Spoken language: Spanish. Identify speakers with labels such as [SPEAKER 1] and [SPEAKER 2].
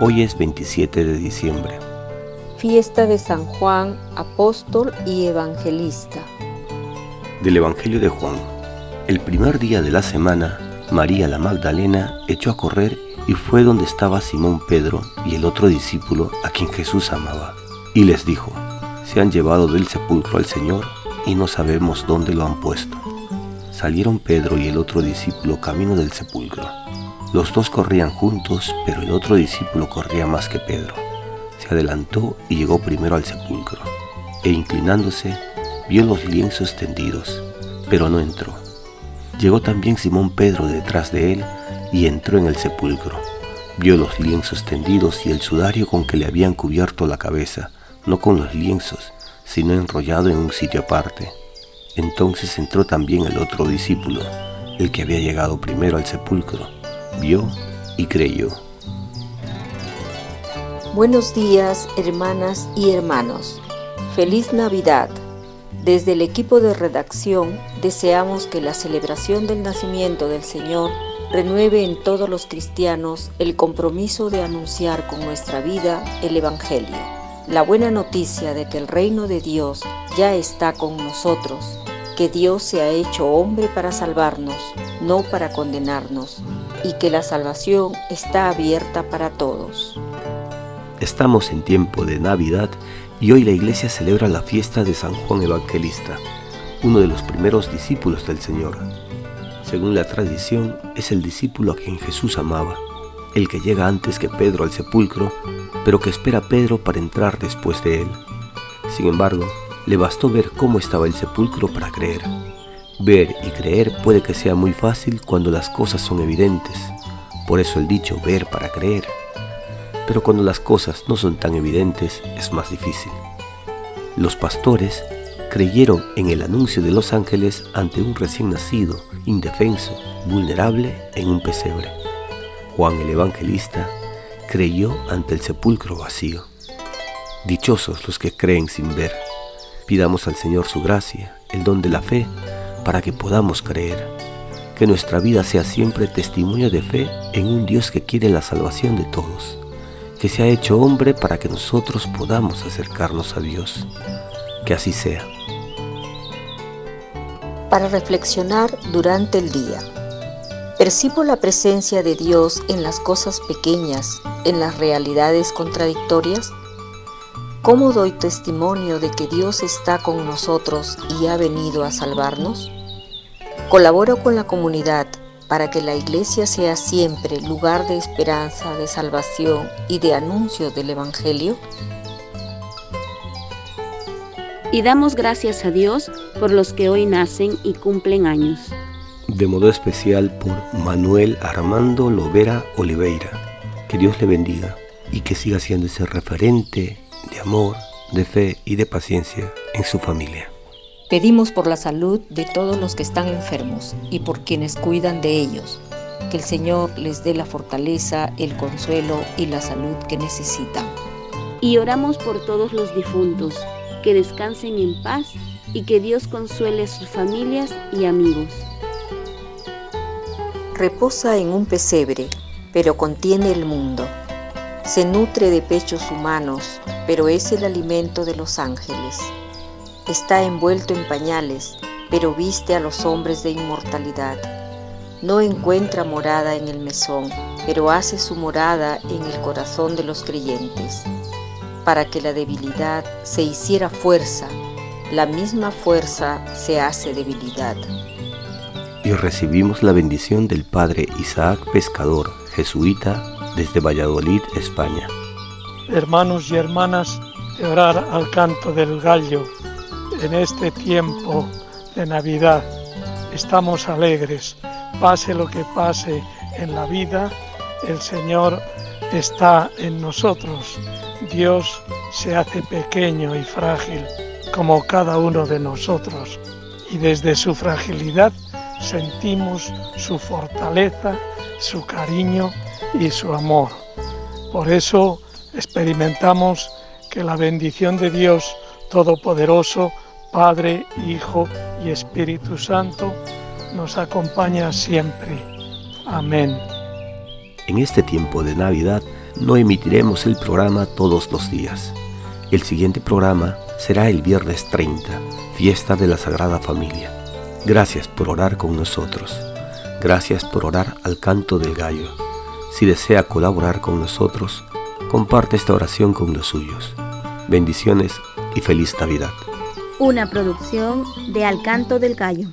[SPEAKER 1] Hoy es 27 de diciembre.
[SPEAKER 2] Fiesta de San Juan, apóstol y evangelista.
[SPEAKER 1] Del Evangelio de Juan. El primer día de la semana, María la Magdalena echó a correr y fue donde estaba Simón Pedro y el otro discípulo a quien Jesús amaba. Y les dijo, se han llevado del sepulcro al Señor y no sabemos dónde lo han puesto. Salieron Pedro y el otro discípulo camino del sepulcro. Los dos corrían juntos, pero el otro discípulo corría más que Pedro. Se adelantó y llegó primero al sepulcro, e inclinándose, vio los lienzos tendidos, pero no entró. Llegó también Simón Pedro detrás de él y entró en el sepulcro. Vio los lienzos tendidos y el sudario con que le habían cubierto la cabeza, no con los lienzos, sino enrollado en un sitio aparte. Entonces entró también el otro discípulo, el que había llegado primero al sepulcro vio y creyó.
[SPEAKER 2] Buenos días, hermanas y hermanos. Feliz Navidad. Desde el equipo de redacción deseamos que la celebración del nacimiento del Señor renueve en todos los cristianos el compromiso de anunciar con nuestra vida el Evangelio. La buena noticia de que el reino de Dios ya está con nosotros, que Dios se ha hecho hombre para salvarnos, no para condenarnos, y que la salvación está abierta para todos.
[SPEAKER 1] Estamos en tiempo de Navidad y hoy la iglesia celebra la fiesta de San Juan Evangelista, uno de los primeros discípulos del Señor. Según la tradición, es el discípulo a quien Jesús amaba, el que llega antes que Pedro al sepulcro, pero que espera a Pedro para entrar después de él. Sin embargo, le bastó ver cómo estaba el sepulcro para creer. Ver y creer puede que sea muy fácil cuando las cosas son evidentes, por eso el dicho ver para creer. Pero cuando las cosas no son tan evidentes es más difícil. Los pastores creyeron en el anuncio de los ángeles ante un recién nacido, indefenso, vulnerable en un pesebre. Juan el Evangelista creyó ante el sepulcro vacío. Dichosos los que creen sin ver. Pidamos al Señor su gracia, el don de la fe, para que podamos creer. Que nuestra vida sea siempre testimonio de fe en un Dios que quiere la salvación de todos, que se ha hecho hombre para que nosotros podamos acercarnos a Dios. Que así sea.
[SPEAKER 2] Para reflexionar durante el día. Percibo la presencia de Dios en las cosas pequeñas, en las realidades contradictorias. ¿Cómo doy testimonio de que Dios está con nosotros y ha venido a salvarnos? Colaboro con la comunidad para que la iglesia sea siempre lugar de esperanza, de salvación y de anuncio del Evangelio.
[SPEAKER 3] Y damos gracias a Dios por los que hoy nacen y cumplen años.
[SPEAKER 1] De modo especial por Manuel Armando Lovera Oliveira. Que Dios le bendiga y que siga siendo ese referente de amor, de fe y de paciencia en su familia.
[SPEAKER 2] Pedimos por la salud de todos los que están enfermos y por quienes cuidan de ellos. Que el Señor les dé la fortaleza, el consuelo y la salud que necesitan.
[SPEAKER 3] Y oramos por todos los difuntos, que descansen en paz y que Dios consuele a sus familias y amigos.
[SPEAKER 2] Reposa en un pesebre, pero contiene el mundo. Se nutre de pechos humanos, pero es el alimento de los ángeles. Está envuelto en pañales, pero viste a los hombres de inmortalidad. No encuentra morada en el mesón, pero hace su morada en el corazón de los creyentes, para que la debilidad se hiciera fuerza, la misma fuerza se hace debilidad.
[SPEAKER 1] Y recibimos la bendición del Padre Isaac Pescador, jesuita, desde Valladolid, España.
[SPEAKER 4] Hermanos y hermanas, de orar al canto del gallo en este tiempo de Navidad. Estamos alegres, pase lo que pase en la vida, el Señor está en nosotros. Dios se hace pequeño y frágil como cada uno de nosotros y desde su fragilidad sentimos su fortaleza, su cariño y su amor. Por eso experimentamos que la bendición de Dios Todopoderoso Padre, Hijo y Espíritu Santo, nos acompaña siempre. Amén.
[SPEAKER 1] En este tiempo de Navidad no emitiremos el programa todos los días. El siguiente programa será el viernes 30, fiesta de la Sagrada Familia. Gracias por orar con nosotros. Gracias por orar al canto del gallo. Si desea colaborar con nosotros, comparte esta oración con los suyos. Bendiciones y feliz Navidad.
[SPEAKER 3] Una producción de Al Canto del Gallo.